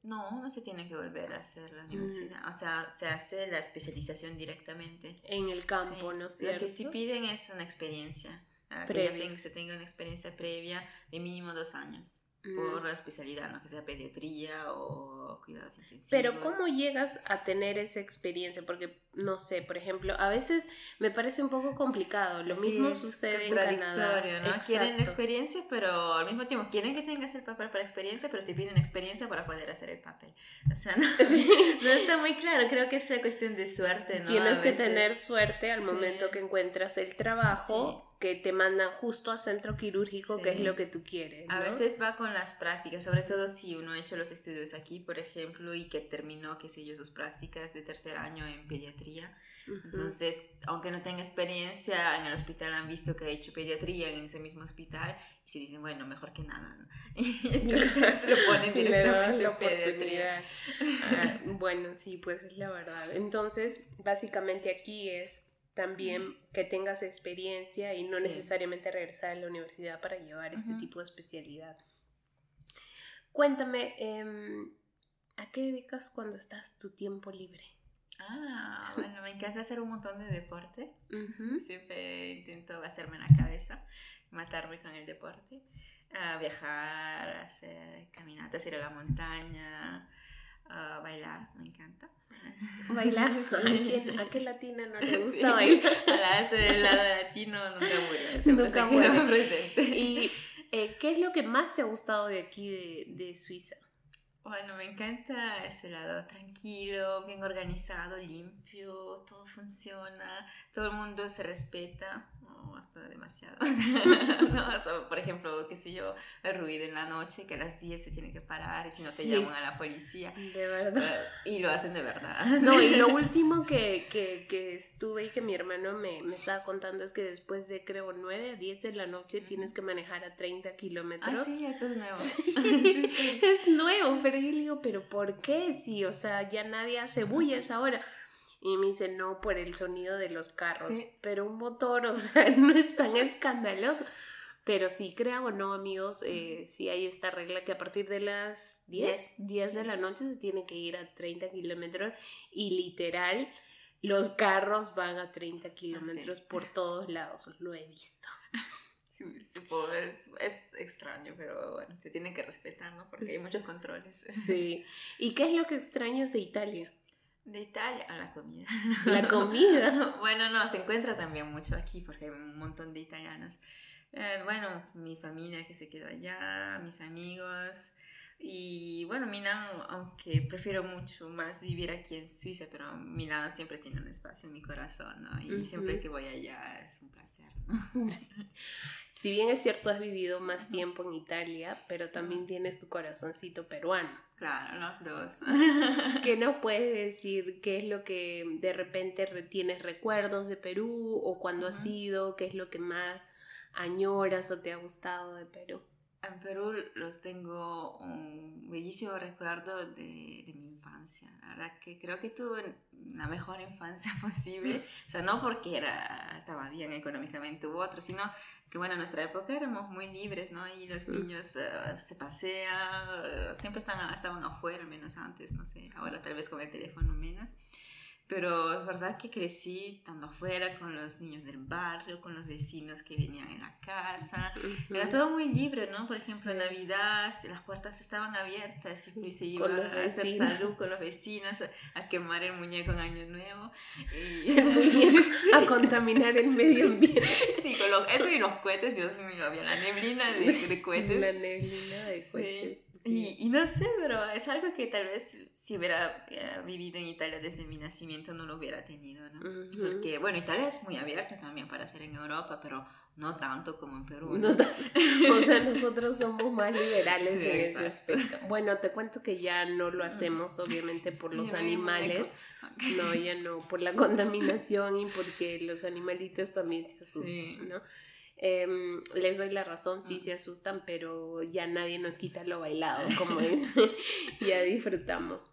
No, no se tiene que volver a hacer la universidad. O sea, se hace la especialización directamente. En el campo, ¿no es Lo que sí piden es una experiencia. Ah, que se tenga una experiencia previa de mínimo dos años por la especialidad, ¿no? Que sea pediatría o cuidados intensivos. Pero ¿cómo llegas a tener esa experiencia? Porque, no sé, por ejemplo, a veces me parece un poco complicado. Lo mismo sucede en Canadá. ¿no? Quieren experiencia, pero al mismo tiempo quieren que tengas el papel para experiencia, pero te piden experiencia para poder hacer el papel. O sea, no, no está muy claro. Creo que es cuestión de suerte, ¿no? Tienes que tener suerte al momento que encuentras el trabajo que te mandan justo a centro quirúrgico, que es lo que tú quieres. A veces va con las prácticas, sobre todo si uno ha hecho los estudios aquí, por ejemplo, y que terminó, qué sé yo, sus prácticas de tercer año en pediatría. Entonces, aunque no tenga experiencia, en el hospital han visto que ha hecho pediatría en ese mismo hospital y se dicen, bueno, mejor que nada. Y entonces se lo ponen directamente en pediatría. Ah, bueno, sí, pues es la verdad. Entonces, básicamente aquí es también que tengas experiencia y no necesariamente regresar a la universidad para llevar este tipo de especialidad. Cuéntame, em, ¿a qué dedicas cuando estás tu tiempo libre? Ah, bueno, me encanta hacer un montón de deporte. Siempre intento hacerme la cabeza, matarme con el deporte. A viajar, hacer caminatas, ir a la montaña, a bailar, me encanta. Bailar, ¿a, qué latina no le gusta bailar? A ese lado latino nunca muere, nunca muere. presente. ¿Y eh, qué es lo que más te ha gustado de aquí, de, de Suiza? Bueno, me encanta ese lado tranquilo, bien organizado, limpio, todo funciona, todo el mundo se respeta hasta demasiado. no, por ejemplo, qué sé yo, el ruido en la noche, que a las 10 se tiene que parar y si no te llaman a la policía. De verdad. Y lo hacen de verdad. No, y lo último que, que, que estuve y que mi hermano me, me, estaba contando es que después de creo 9 a 10 de la noche tienes que manejar a 30 kilómetros. Ah, sí, eso es nuevo. Es nuevo, pero yo le digo, ¿pero por qué? Sí, o sea, ya nadie hace bullas ahora. Y me dice, no, por el sonido de los carros. Pero un motor, o sea, no es tan escandaloso. Pero sí, creo o no, amigos, eh, sí hay esta regla que a partir de las 10, 10 de la noche se tiene que ir a 30 kilómetros y literal los carros van a 30 kilómetros por todos lados, lo he visto. Sí, es, es, extraño, pero bueno, se tiene que respetar, ¿no? Porque hay muchos controles. Sí. ¿Y qué es lo que extrañas de Italia? De Italia, a la comida. La comida. bueno, no, se encuentra también mucho aquí porque hay un montón de italianos. Eh, bueno, mi familia que se quedó allá, mis amigos. Y bueno, Milán, aunque prefiero mucho más vivir aquí en Suiza, pero Milán siempre tiene un espacio en mi corazón, ¿no? Y siempre que voy allá es un placer, ¿no? si bien es cierto, has vivido más tiempo en Italia, pero también tienes tu corazoncito peruano. Claro, los dos. ¿Qué nos puedes decir? ¿Qué es lo que de repente tienes recuerdos de Perú o cuando has ido? ¿Qué es lo que más añoras o te ha gustado de Perú? En Perú los tengo un bellísimo recuerdo de, de, mi infancia. La verdad que creo que tuve la mejor infancia posible. O sea, no porque era, estaba bien económicamente u otro, sino que bueno, en nuestra época éramos muy libres, ¿no? Y los niños uh, se pasean, uh, siempre están, estaban afuera, menos antes, no sé, ahora tal vez con el teléfono menos. Pero es verdad que crecí estando afuera con los niños del barrio, con los vecinos que venían en la casa. Era todo muy libre, ¿no? Por ejemplo, en Navidad las puertas estaban abiertas y se iba a hacer salud con los vecinos, a, quemar el muñeco en Año Nuevo. Y... a contaminar el medio ambiente. Sí, con eso y los cohetes, Dios mío, había la neblina de, de cohetes. La neblina de cohetes. Sí. Y, no sé, pero es algo que tal vez si hubiera eh, vivido en Italia desde mi nacimiento no lo hubiera tenido, ¿no? Porque, bueno, Italia es muy abierta también para ser en Europa, pero no tanto como en Perú. ¿no? o sea, nosotros somos más liberales en ese aspecto. Bueno, te cuento que ya no lo hacemos, obviamente, por los animales. No, ya no, por la contaminación y porque los animalitos también se asustan, ¿no? Em, les doy la razón, sí se asustan, pero ya nadie nos quita lo bailado, como ya disfrutamos.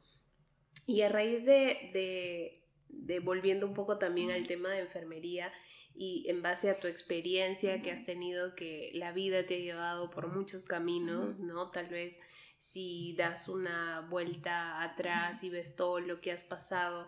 Y a raíz de, de, volviendo un poco también al tema de enfermería y en base a tu experiencia que has tenido, que la vida te ha llevado por muchos caminos, ¿no? Tal vez si das una vuelta atrás y ves todo lo que has pasado,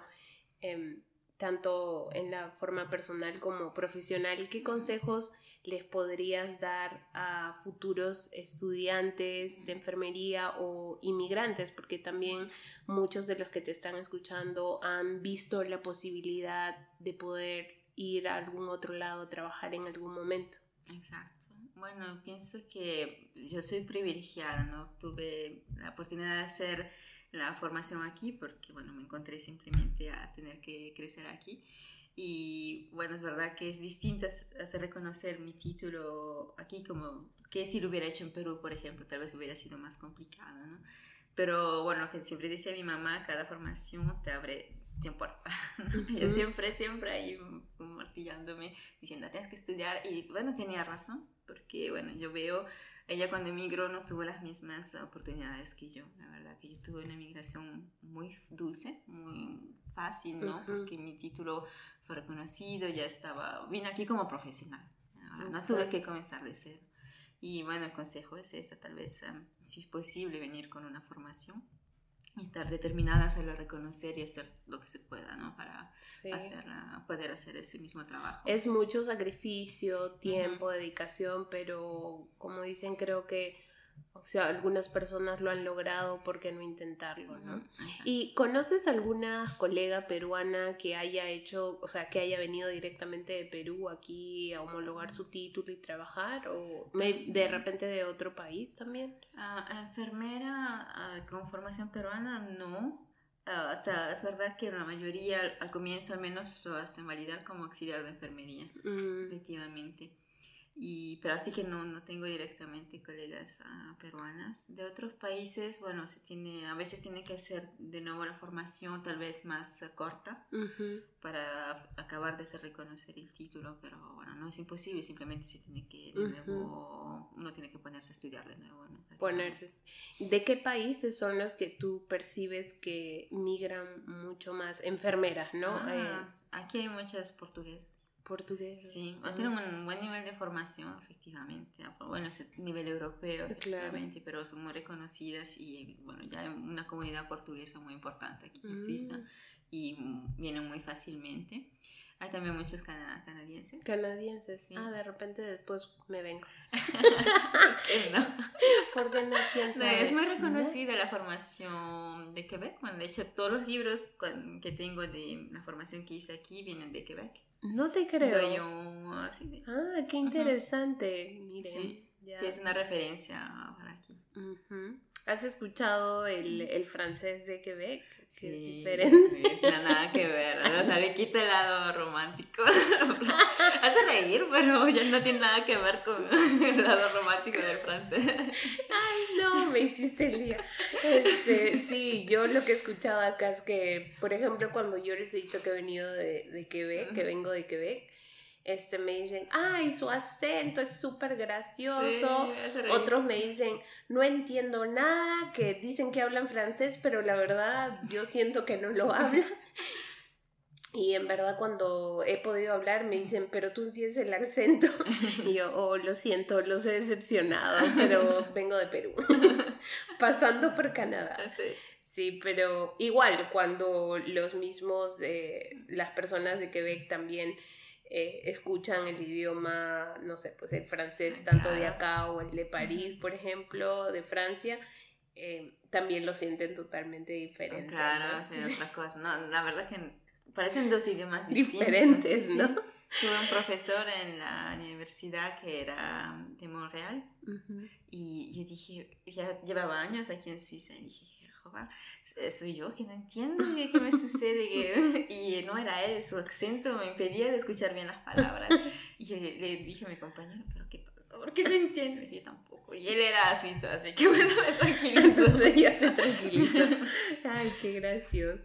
em, tanto en la forma personal como profesional, ¿qué consejos les podrías dar a futuros estudiantes de enfermería o inmigrantes, porque también muchos de los que te están escuchando han visto la posibilidad de poder ir a algún otro lado a trabajar en algún momento. Exacto. Bueno, pienso que yo soy privilegiada, ¿no? Tuve la oportunidad de hacer la formación aquí porque, bueno, me encontré simplemente a tener que crecer aquí. Y bueno, es verdad que es distinto hacer reconocer mi título aquí como que si lo hubiera hecho en Perú, por ejemplo, tal vez hubiera sido más complicado, ¿no? Pero bueno, que siempre decía mi mamá, cada formación te abre 100 puertas. Yo siempre, siempre ahí martillándome, diciendo, tienes que estudiar. Y bueno, tenía razón, porque bueno, yo veo, ella cuando emigró no tuvo las mismas oportunidades que yo. La verdad que yo tuve una migración muy dulce, muy fácil, ¿no? Porque mi título fue reconocido, ya estaba, vine aquí como profesional, no tuve que comenzar de cero. Y bueno, el consejo es ese, tal vez, em, si es posible, venir con una formación estar determinada a hacerlo reconocer y hacer lo que se pueda, ¿no? Para hacer, poder hacer ese mismo trabajo. Es mucho sacrificio, tiempo, dedicación, pero como dicen, creo que o sea, algunas personas lo han logrado, ¿por qué no intentarlo, no? ¿Y conoces alguna colega peruana que haya hecho, o sea, que haya venido directamente de Perú aquí a homologar su título y trabajar? ¿O de repente de otro país también? Ah, enfermera ah, con formación peruana, no. Ah, o sea, es verdad que la mayoría al, comienzo al menos lo hacen validar como auxiliar de enfermería, mm. efectivamente. Y, pero así que no, no tengo directamente colegas uh, peruanas. De otros países, bueno, se tiene, a veces tiene que hacer de nuevo la formación tal vez más uh, corta para acabar de hacer reconocer el título, pero bueno, no es imposible, simplemente se tiene que, de nuevo, uno tiene que ponerse a estudiar de nuevo. ¿no? Ponerse. ¿De qué países son los que tú percibes que migran mucho más? Enfermeras, ¿no? Ah, eh, aquí hay muchas portuguesas portugués. Sí, tienen un buen nivel de formación, efectivamente. Ah, bueno, es nivel europeo, efectivamente, pero son muy reconocidas y, bueno, ya hay una comunidad portuguesa muy importante aquí en Suiza mm. y vienen muy fácilmente. Hay también muchos canadienses. Canadienses, sí. Ah, de repente después me vengo. ¿Por qué no? Porque no, Es muy reconocida la formación de Quebec. Bueno, de hecho, todos los libros que tengo de la formación que hice aquí vienen de Quebec. No te creo. Yo, así Ah, qué interesante. Miren. Sí. es una referencia para aquí. ¿Has escuchado el, el francés de Quebec? Sí, es diferente. No, nada que ver. O sea, le quita el lado romántico. Hace reír, pero ya no tiene nada que ver con el lado romántico del francés. Ay, no, me hiciste el día. Este, sí, yo lo que he escuchado acá es que, por ejemplo, cuando yo les he dicho que he venido de, de Quebec, que vengo de Quebec, este, me dicen, ay, su acento es súper gracioso. Otros me dicen, no entiendo nada, que dicen que hablan francés, pero la verdad yo siento que no lo hablan. Y en verdad cuando he podido hablar me dicen, pero tú tienes el acento. Y yo, oh, lo siento, los he decepcionado, pero vengo de Perú, pasando por Canadá. Sí. Sí, pero igual cuando los mismos, eh, las personas de Quebec también eh, escuchan el idioma, no sé, pues el francés tanto de acá o el de París, por ejemplo, de Francia, eh, también lo sienten totalmente diferente. Claro, sí, otras cosas. No, la verdad que parecen dos idiomas distintos. Diferentes, ¿no? Tuve un profesor en la universidad que era de Montreal y yo dije, ya llevaba años aquí en Suiza y dije, soy yo que no entiendo qué, me sucede. y no era él, su acento me impedía de escuchar bien las palabras. Y le, dije a mi compañero, ¿pero qué pasa? ¿Por qué no entiendo? Y yo tampoco. Y él era suizo, así que bueno, me tranquilizo. Entonces ya te tranquilizo. Ay, qué gracioso.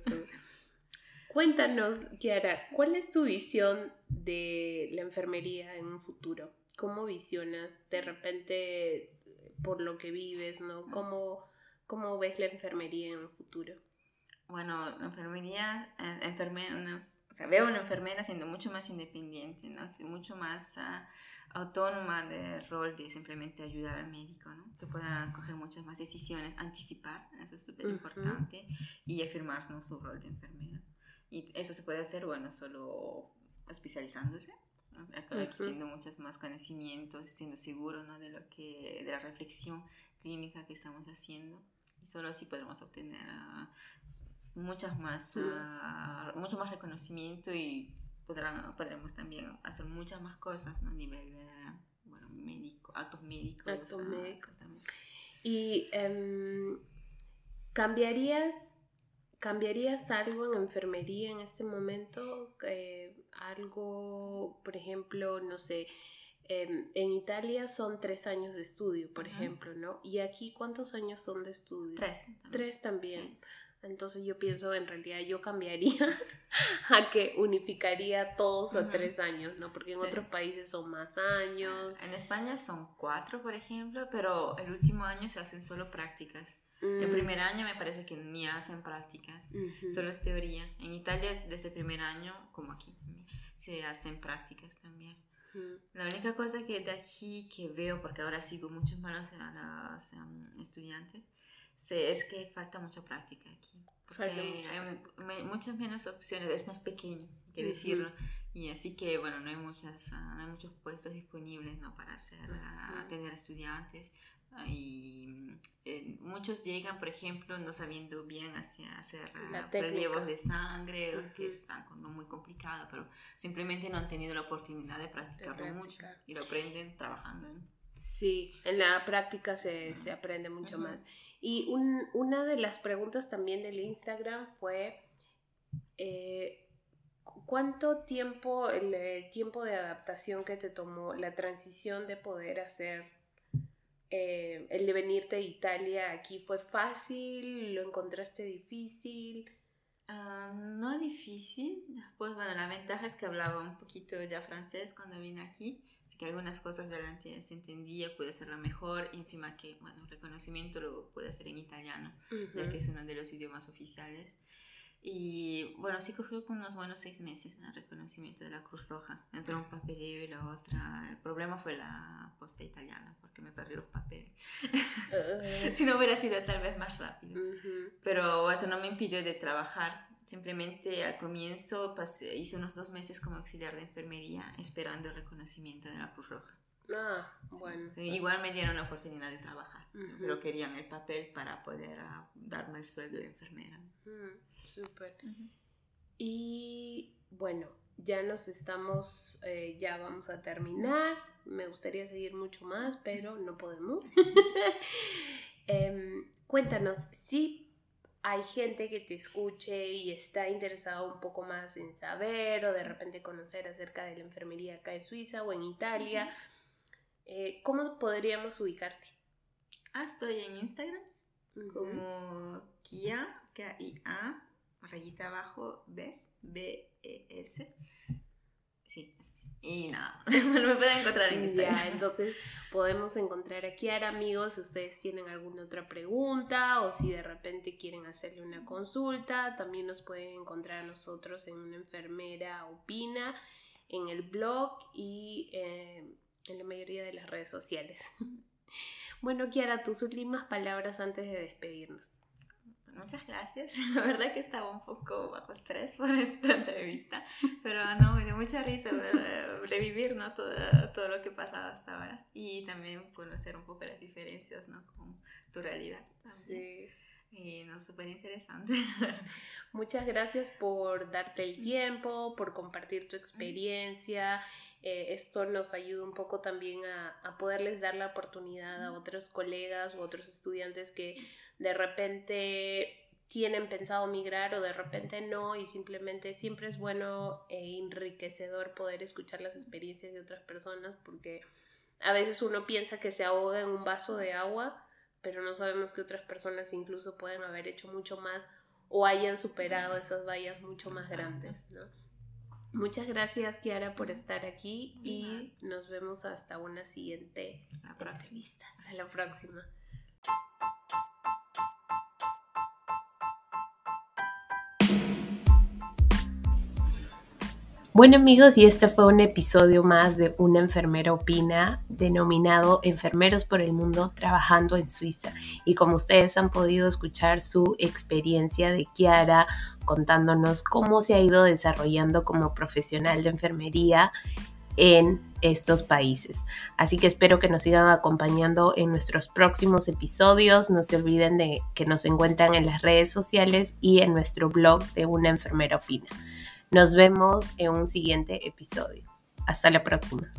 Cuéntanos, Kiara, ¿cuál es tu visión de la enfermería en un futuro? ¿Cómo visionas de repente por lo que vives, no? ¿Cómo, cómo ves la enfermería en un futuro? Bueno, la enfermería, eh, enfermera, o sea, veo a una enfermera siendo mucho más independiente, ¿no? mucho más uh, autónoma del rol de simplemente ayudar al médico, ¿no? que pueda coger muchas más decisiones, anticipar, eso es súper importante, uh -huh. y afirmar ¿no? su rol de enfermera. Y eso se puede hacer, bueno, solo especializándose, adquiriendo uh -huh. muchos más conocimientos, siendo seguro ¿no? de, lo que, de la reflexión clínica que estamos haciendo. Y solo así podremos obtener uh, muchas más, uh, mucho más reconocimiento y podrán, podremos también hacer muchas más cosas ¿no? a nivel uh, bueno, médico, actos médicos. Actos médicos. Y um, cambiarías ¿Cambiarías algo en enfermería en este momento? Eh, algo, por ejemplo, no sé, eh, en Italia son tres años de estudio, por uh -huh. ejemplo, ¿no? Y aquí, ¿cuántos años son de estudio? Tres. También. Tres también. Sí. Entonces yo pienso, en realidad yo cambiaría a que unificaría todos uh -huh. a tres años, ¿no? Porque en sí. otros países son más años. En España son cuatro, por ejemplo, pero el último año se hacen solo prácticas. Mm. El primer año me parece que ni hacen prácticas, uh -huh. solo es teoría. En Italia, desde el primer año, como aquí, se hacen prácticas también. La única cosa que de aquí que veo, porque ahora sigo muchos malos a los um, estudiantes, es que falta mucha práctica aquí. Porque hay muchas menos opciones, es más pequeño, que decirlo. Uh -huh. Y así que, bueno, no hay, muchas, uh, no hay muchos puestos disponibles ¿no? para hacer, uh, tener estudiantes y eh, muchos llegan, por ejemplo, no sabiendo bien hacia hacer relevos de sangre, uh -huh. que es algo no muy complicado, pero simplemente no han tenido la oportunidad de practicarlo de mucho y lo aprenden trabajando. Sí, en la práctica se, uh -huh. se aprende mucho uh -huh. más. Y un, una de las preguntas también del Instagram fue, eh, ¿cuánto tiempo, el, el tiempo de adaptación que te tomó la transición de poder hacer eh, el de venirte de Italia aquí fue fácil? ¿Lo encontraste difícil? Uh, no difícil. Pues bueno, la ventaja es que hablaba un poquito ya francés cuando vine aquí. Así que algunas cosas delante se entendía, pude hacerlo mejor. Y encima que, bueno, reconocimiento lo pude hacer en italiano, uh -huh. ya que es uno de los idiomas oficiales. Y bueno, sí cogió unos buenos seis meses en el reconocimiento de la Cruz Roja, entre un papeleo y la otra. El problema fue la posta italiana, porque me perdí los papeles. Uh. si no hubiera sido tal vez más rápido. Uh -huh. Pero eso no me impidió de trabajar. Simplemente al comienzo pasé, hice unos dos meses como auxiliar de enfermería esperando el reconocimiento de la Cruz Roja. Ah, bueno. Sí, pues. Igual me dieron la oportunidad de trabajar, uh -huh. pero querían el papel para poder uh, darme el sueldo de enfermera. Súper. Uh -huh. Y bueno, ya nos estamos, eh, ya vamos a terminar. Me gustaría seguir mucho más, pero no podemos. eh, Cuéntanos si hay gente que te escuche y está interesado un poco más en saber o de repente conocer acerca de la enfermería acá en Suiza o en Italia. Eh, ¿Cómo podríamos ubicarte? Ah, estoy en Instagram como Kia, K-I-A, rayita abajo, ¿ves? B-E-S. Sí, Y nada, me pueden encontrar en Instagram. Ya, entonces podemos encontrar a Kiara, amigos, si ustedes tienen alguna otra pregunta o si de repente quieren hacerle una consulta, también nos pueden encontrar a nosotros en una enfermera opina, en el blog y eh, en la mayoría de las redes sociales. Bueno, Kiara, tus últimas palabras antes de despedirnos. Muchas gracias. La verdad que estaba un poco bajo estrés por esta entrevista, pero no, me dio mucha risa revivir ¿no? todo, todo lo que pasaba hasta ahora y también conocer un poco las diferencias ¿no? con tu realidad. Sí. Y no, súper interesante. Muchas gracias por darte el tiempo, por compartir tu experiencia. Eh, esto nos ayuda un poco también a, a, poderles dar la oportunidad a otros colegas u otros estudiantes que de repente tienen pensado migrar o de repente no y simplemente siempre es bueno e enriquecedor poder escuchar las experiencias de otras personas porque a veces uno piensa que se ahoga en un vaso de agua pero no sabemos que otras personas incluso pueden haber hecho mucho más o hayan superado esas vallas mucho más grandes, ¿no? Muchas gracias, Kiara, por estar aquí y nos vemos hasta una siguiente entrevista. Hasta la próxima. Bueno amigos, y este fue un episodio más de Una enfermera opina, denominado Enfermeros por el Mundo trabajando en Suiza. Y como ustedes han podido escuchar su experiencia de Kiara contándonos cómo se ha ido desarrollando como profesional de enfermería en estos países. Así que espero que nos sigan acompañando en nuestros próximos episodios. No se olviden de que nos encuentran en las redes sociales y en nuestro blog de Una enfermera opina. Nos vemos en un siguiente episodio. Hasta la próxima.